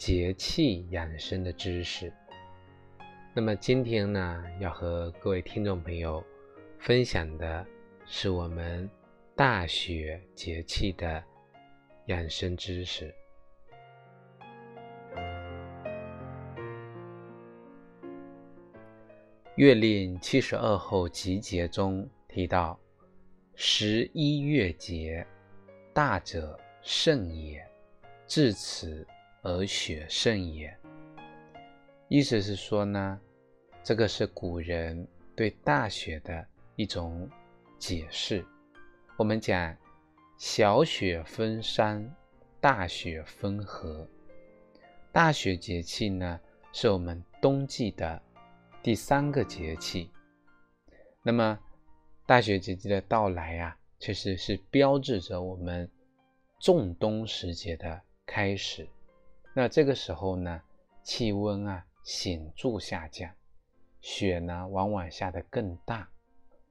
节气养生的知识。那么今天呢，要和各位听众朋友分享的是我们大雪节气的养生知识。《月令七十二候集结》中提到：“十一月节，大者盛也，至此。”而雪盛也，意思是说呢，这个是古人对大雪的一种解释。我们讲小雪封山，大雪封河。大雪节气呢，是我们冬季的第三个节气。那么，大雪节气的到来啊，确实是标志着我们仲冬时节的开始。那这个时候呢，气温啊显著下降，雪呢往往下得更大，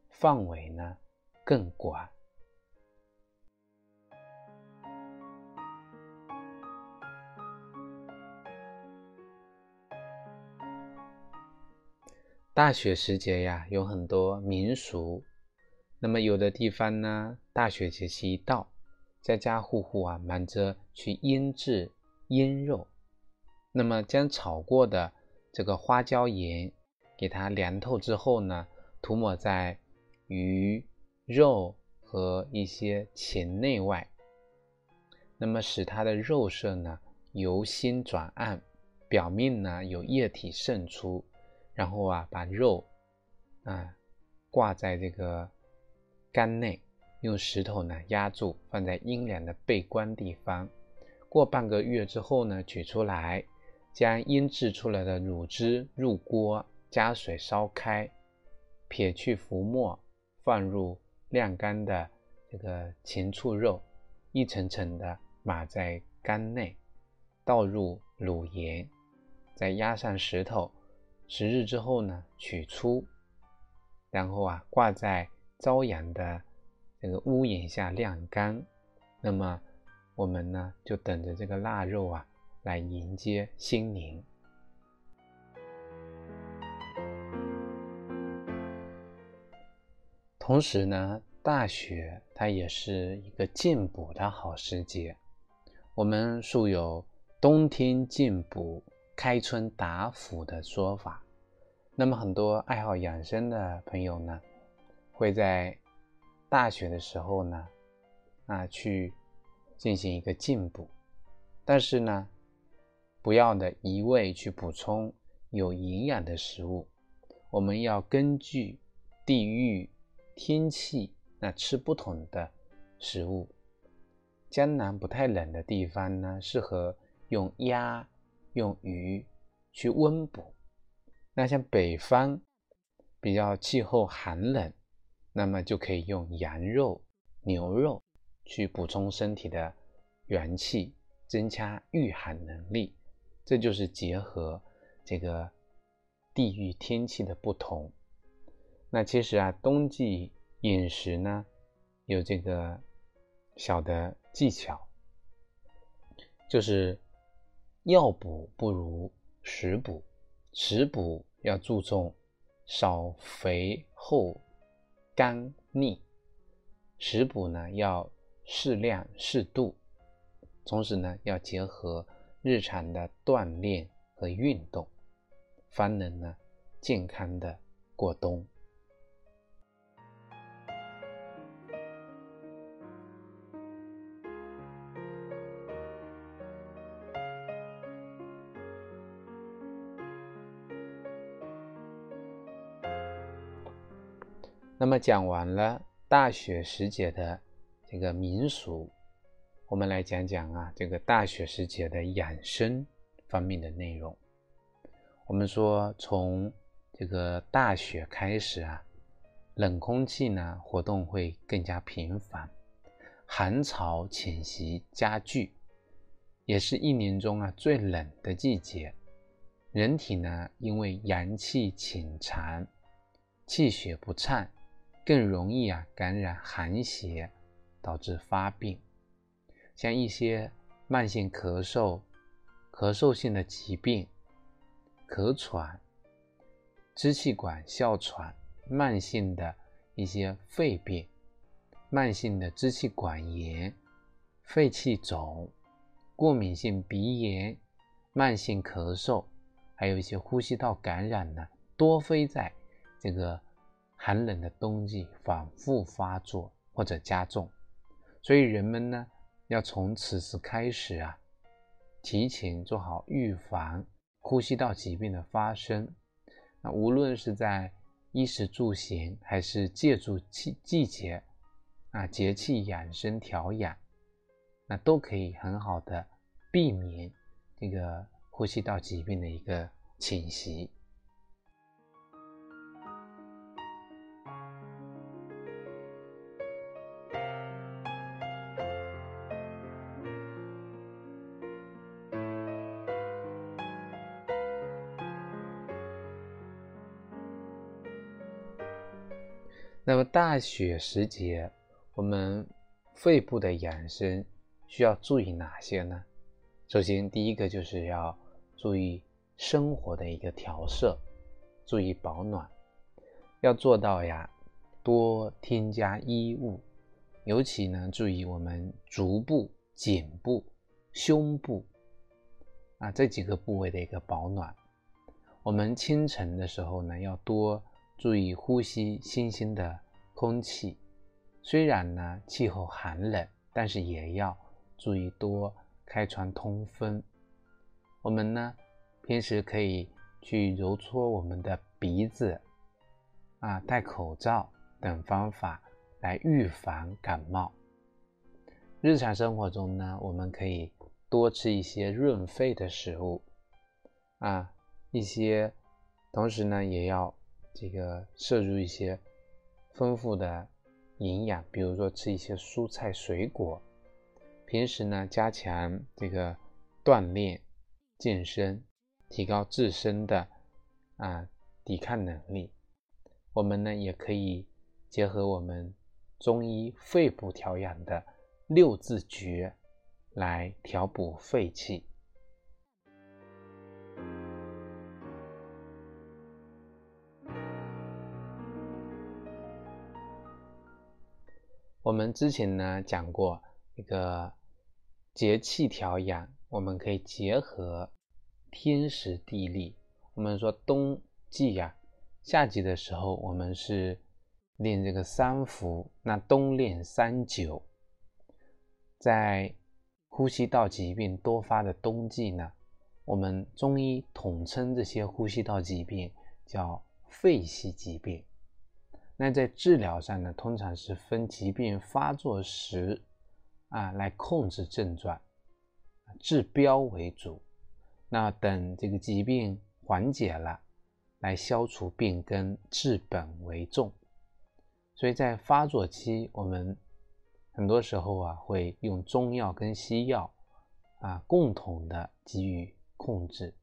范围呢更广。大雪时节呀，有很多民俗。那么有的地方呢，大雪节气一到，家家户户啊忙着去腌制。腌肉，那么将炒过的这个花椒盐给它凉透之后呢，涂抹在鱼肉和一些禽内外，那么使它的肉色呢由新转暗，表面呢有液体渗出，然后啊把肉啊挂在这个缸内，用石头呢压住，放在阴凉的背光地方。过半个月之后呢，取出来，将腌制出来的乳汁入锅，加水烧开，撇去浮沫，放入晾干的这个禽畜肉，一层层的码在缸内，倒入卤盐，再压上石头，十日之后呢，取出，然后啊挂在朝阳的这个屋檐下晾干，那么。我们呢，就等着这个腊肉啊，来迎接新年。同时呢，大雪它也是一个进补的好时节。我们素有“冬天进补，开春打虎”的说法。那么，很多爱好养生的朋友呢，会在大雪的时候呢，啊去。进行一个进补，但是呢，不要的一味去补充有营养的食物，我们要根据地域、天气，那吃不同的食物。江南不太冷的地方呢，适合用鸭、用鱼去温补；那像北方比较气候寒冷，那么就可以用羊肉、牛肉。去补充身体的元气，增加御寒能力，这就是结合这个地域天气的不同。那其实啊，冬季饮食呢有这个小的技巧，就是药补不如食补，食补要注重少肥厚干腻，食补呢要。适量适度，同时呢，要结合日常的锻炼和运动，方能呢健康的过冬。那么讲完了大雪时节的。这个民俗，我们来讲讲啊，这个大雪时节的养生方面的内容。我们说，从这个大雪开始啊，冷空气呢活动会更加频繁，寒潮侵袭加剧，也是一年中啊最冷的季节。人体呢因为阳气侵残，气血不畅，更容易啊感染寒邪，导致发病。像一些慢性咳嗽、咳嗽性的疾病。咳喘、支气管哮喘、慢性的一些肺病、慢性的支气管炎、肺气肿、过敏性鼻炎、慢性咳嗽，还有一些呼吸道感染呢，多非在这个寒冷的冬季反复发作或者加重，所以人们呢要从此时开始啊，提前做好预防。呼吸道疾病的发生，那无论是在衣食住行，还是借助季季节啊节气养生调养，那都可以很好的避免这个呼吸道疾病的一个侵袭。那么大雪时节，我们肺部的养生需要注意哪些呢？首先，第一个就是要注意生活的一个调摄，注意保暖，要做到呀，多添加衣物，尤其呢，注意我们足部、颈部、胸部啊这几个部位的一个保暖。我们清晨的时候呢，要多。注意呼吸新鲜的空气，虽然呢气候寒冷，但是也要注意多开窗通风。我们呢平时可以去揉搓我们的鼻子，啊戴口罩等方法来预防感冒。日常生活中呢，我们可以多吃一些润肺的食物，啊一些，同时呢也要。这个摄入一些丰富的营养，比如说吃一些蔬菜水果。平时呢，加强这个锻炼、健身，提高自身的啊抵抗能力。我们呢，也可以结合我们中医肺部调养的六字诀来调补肺气。我们之前呢讲过一个节气调养，我们可以结合天时地利。我们说冬季呀，夏季的时候我们是练这个三伏，那冬练三九。在呼吸道疾病多发的冬季呢，我们中医统称这些呼吸道疾病叫肺系疾病。那在治疗上呢，通常是分疾病发作时啊来控制症状，治标为主。那等这个疾病缓解了，来消除病根，治本为重。所以在发作期，我们很多时候啊会用中药跟西药啊共同的给予控制。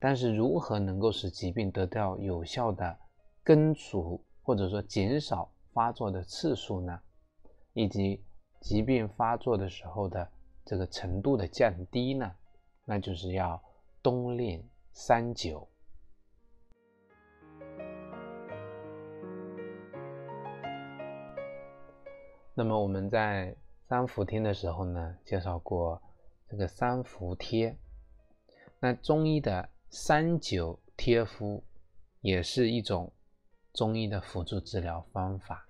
但是如何能够使疾病得到有效的根除？或者说减少发作的次数呢，以及疾病发作的时候的这个程度的降低呢，那就是要冬练三九。那么我们在三伏天的时候呢，介绍过这个三伏贴，那中医的三九贴敷也是一种。中医的辅助治疗方法，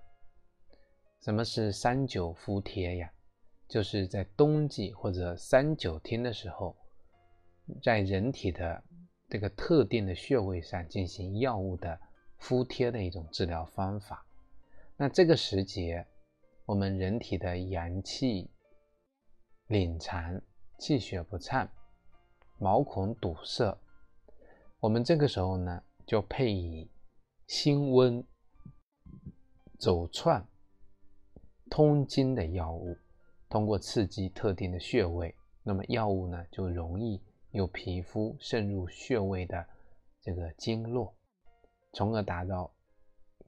什么是三九敷贴呀？就是在冬季或者三九天的时候，在人体的这个特定的穴位上进行药物的敷贴的一种治疗方法。那这个时节，我们人体的阳气敛残，气血不畅，毛孔堵塞，我们这个时候呢，就配以辛温、走窜、通经的药物，通过刺激特定的穴位，那么药物呢就容易由皮肤渗入穴位的这个经络，从而达到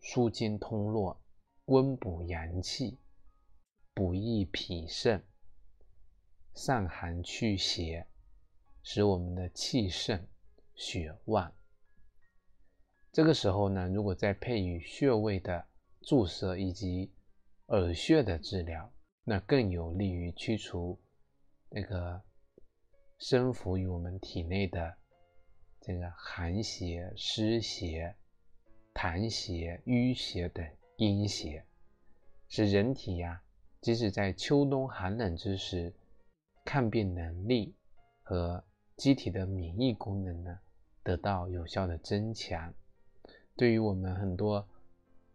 舒经通络、温补阳气、补益脾肾、散寒祛邪。使我们的气盛、血旺。这个时候呢，如果再配以穴位的注射以及耳穴的治疗，那更有利于驱除那个生伏于我们体内的这个寒邪、湿邪、痰邪、瘀邪等阴邪，使人体呀，即使在秋冬寒冷之时，抗病能力和机体的免疫功能呢得到有效的增强，对于我们很多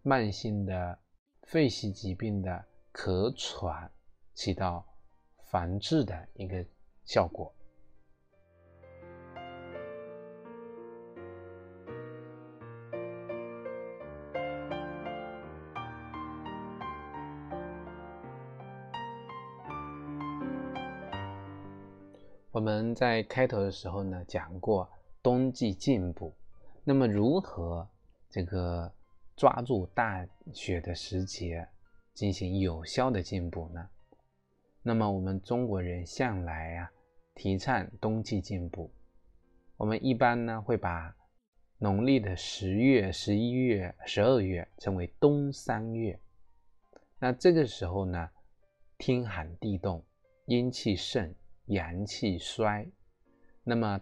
慢性的肺系疾病的咳喘起到防治的一个效果。我们在开头的时候呢讲过冬季进补，那么如何这个抓住大雪的时节进行有效的进补呢？那么我们中国人向来啊提倡冬季进补，我们一般呢会把农历的十月、十一月、十二月称为冬三月。那这个时候呢，天寒地冻，阴气盛。阳气衰，那么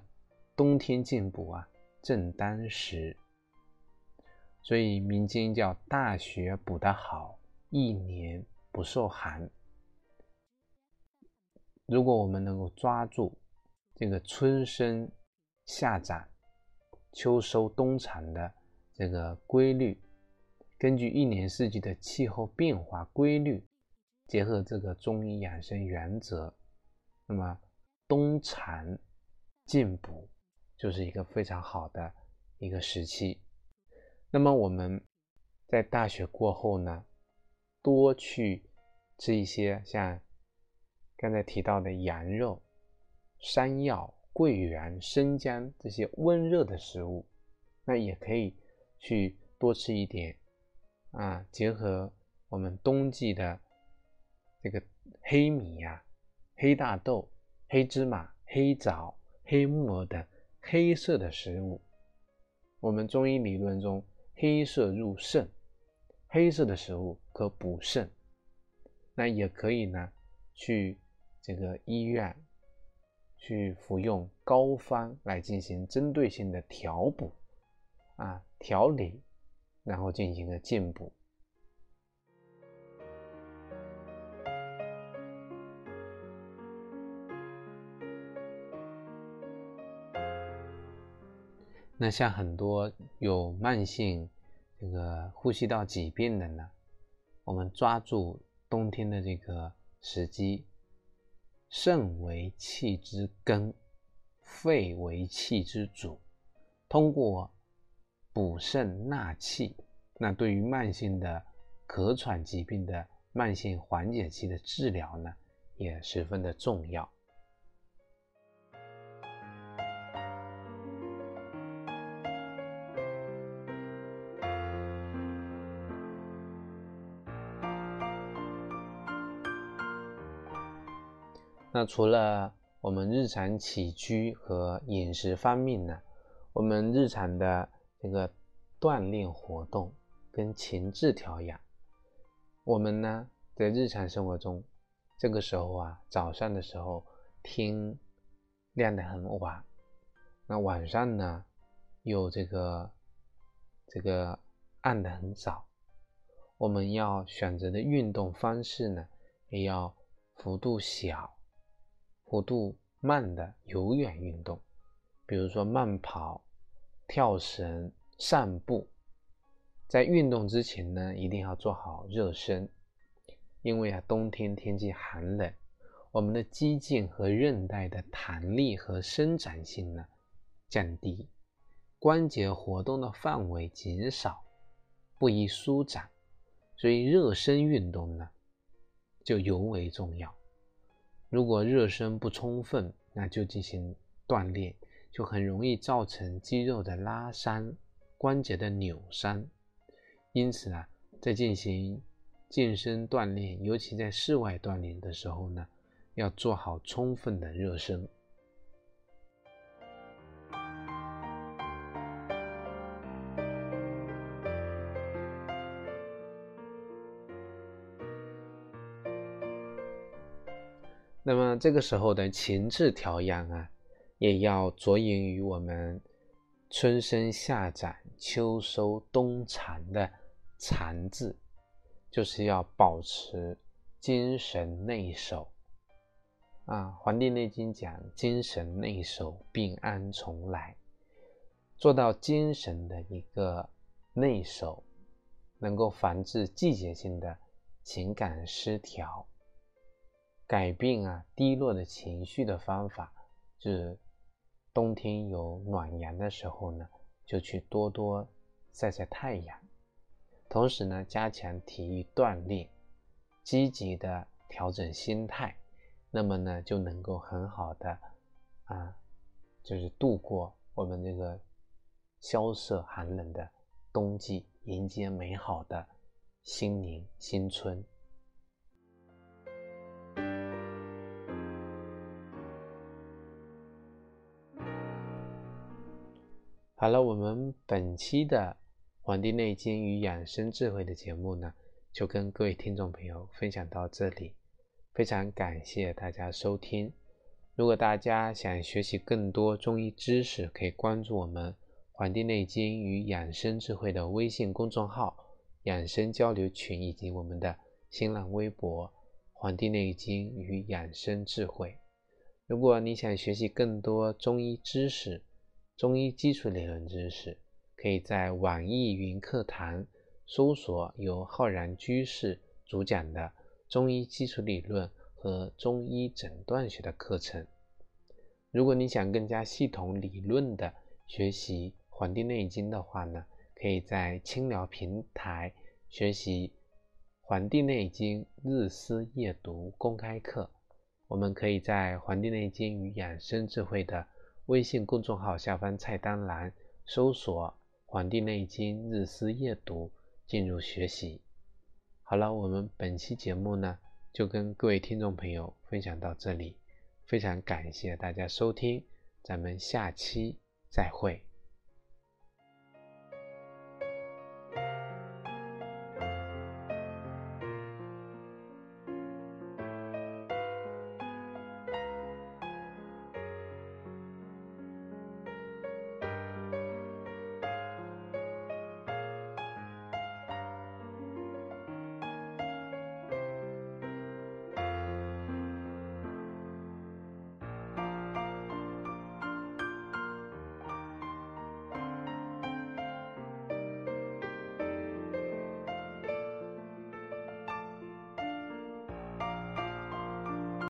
冬天进补啊，正当时。所以民间叫大雪补得好，一年不受寒。如果我们能够抓住这个春生夏长、秋收冬藏的这个规律，根据一年四季的气候变化规律，结合这个中医养生原则。那么冬藏进补就是一个非常好的一个时期。那么我们在大雪过后呢，多去吃一些像刚才提到的羊肉、山药、桂圆、生姜这些温热的食物。那也可以去多吃一点啊，结合我们冬季的这个黑米呀。黑大豆、黑芝麻、黑枣、黑木耳等黑色的食物，我们中医理论中，黑色入肾，黑色的食物可补肾。那也可以呢，去这个医院去服用膏方来进行针对性的调补啊调理，然后进行个进补。那像很多有慢性这个呼吸道疾病的呢，我们抓住冬天的这个时机，肾为气之根，肺为气之主，通过补肾纳气，那对于慢性的咳喘疾病的慢性缓解期的治疗呢，也十分的重要。那除了我们日常起居和饮食方面呢，我们日常的这个锻炼活动跟情志调养，我们呢在日常生活中，这个时候啊，早上的时候天亮的很晚，那晚上呢又这个这个暗的很早，我们要选择的运动方式呢，也要幅度小。幅度慢的有氧运动，比如说慢跑、跳绳、散步。在运动之前呢，一定要做好热身，因为啊，冬天天气寒冷，我们的肌腱和韧带的弹力和伸展性呢降低，关节活动的范围减少，不宜舒展，所以热身运动呢就尤为重要。如果热身不充分，那就进行锻炼，就很容易造成肌肉的拉伤、关节的扭伤。因此啊，在进行健身锻炼，尤其在室外锻炼的时候呢。要做好充分的热身。这个时候的情志调养啊，也要着眼于我们春生夏长秋收冬藏的藏字，就是要保持精神内守。啊，《黄帝内经》讲精神内守，病安从来。做到精神的一个内守，能够防治季节性的情感失调。改变啊低落的情绪的方法，就是冬天有暖阳的时候呢，就去多多晒晒太阳。同时呢，加强体育锻炼，积极的调整心态。那么呢，就能够很好的啊，就是度过我们这个萧瑟寒冷的冬季，迎接美好的新年新春。好了，我们本期的《黄帝内经与养生智慧》的节目呢，就跟各位听众朋友分享到这里。非常感谢大家收听。如果大家想学习更多中医知识，可以关注我们《黄帝内经与养生智慧》的微信公众号、养生交流群，以及我们的新浪微博《黄帝内经与养生智慧》。如果你想学习更多中医知识、中医基础理论知识，可以在网易云课堂搜索由浩然居士主讲的。中医基础理论和中医诊断学的课程。如果你想更加系统理论的学习《黄帝内经》的话呢，可以在清聊平台学习《黄帝内经日思夜读》公开课。我们可以在《黄帝内经与养生智慧》的微信公众号下方菜单栏搜索《黄帝内经日思夜读》进入学习。好了，我们本期节目呢，就跟各位听众朋友分享到这里，非常感谢大家收听，咱们下期再会。